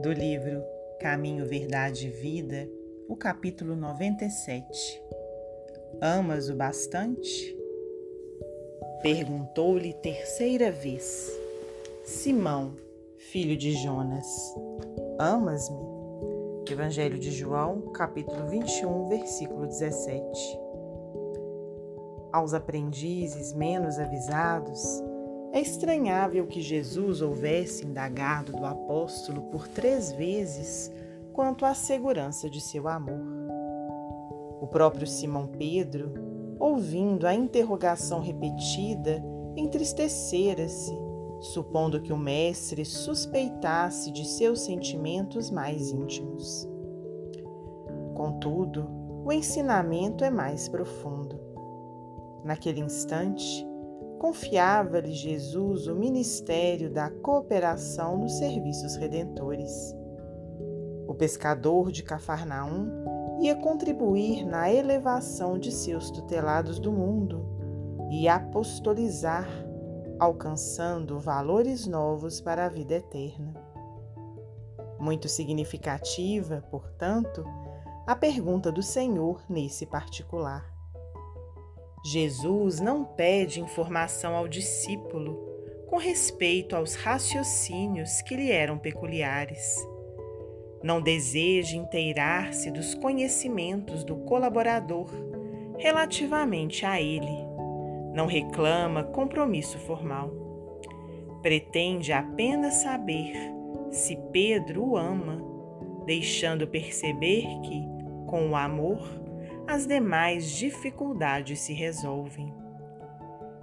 do livro Caminho, Verdade e Vida, o capítulo 97. Amas o bastante? Perguntou-lhe terceira vez. Simão, filho de Jonas, amas-me? Evangelho de João, capítulo 21, versículo 17. Aos aprendizes menos avisados, é estranhável que Jesus houvesse indagado do apóstolo por três vezes quanto à segurança de seu amor. O próprio Simão Pedro, ouvindo a interrogação repetida, entristecera-se, supondo que o Mestre suspeitasse de seus sentimentos mais íntimos. Contudo, o ensinamento é mais profundo. Naquele instante, confiava-lhe Jesus o ministério da cooperação nos serviços redentores. O pescador de Cafarnaum ia contribuir na elevação de seus tutelados do mundo e apostolizar, alcançando valores novos para a vida eterna. Muito significativa, portanto, a pergunta do Senhor nesse particular. Jesus não pede informação ao discípulo com respeito aos raciocínios que lhe eram peculiares. Não deseja inteirar-se dos conhecimentos do colaborador relativamente a ele. Não reclama compromisso formal. Pretende apenas saber se Pedro o ama, deixando perceber que, com o amor, as demais dificuldades se resolvem.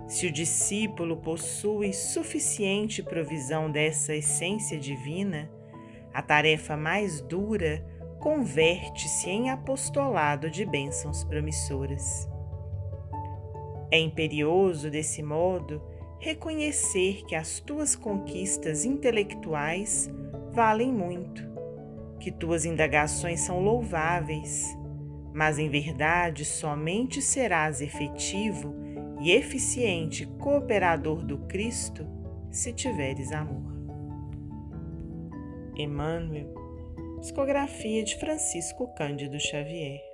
Se o discípulo possui suficiente provisão dessa essência divina, a tarefa mais dura converte-se em apostolado de bênçãos promissoras. É imperioso, desse modo, reconhecer que as tuas conquistas intelectuais valem muito, que tuas indagações são louváveis, mas em verdade somente serás efetivo e eficiente cooperador do Cristo se tiveres amor. Emmanuel, psicografia de Francisco Cândido Xavier.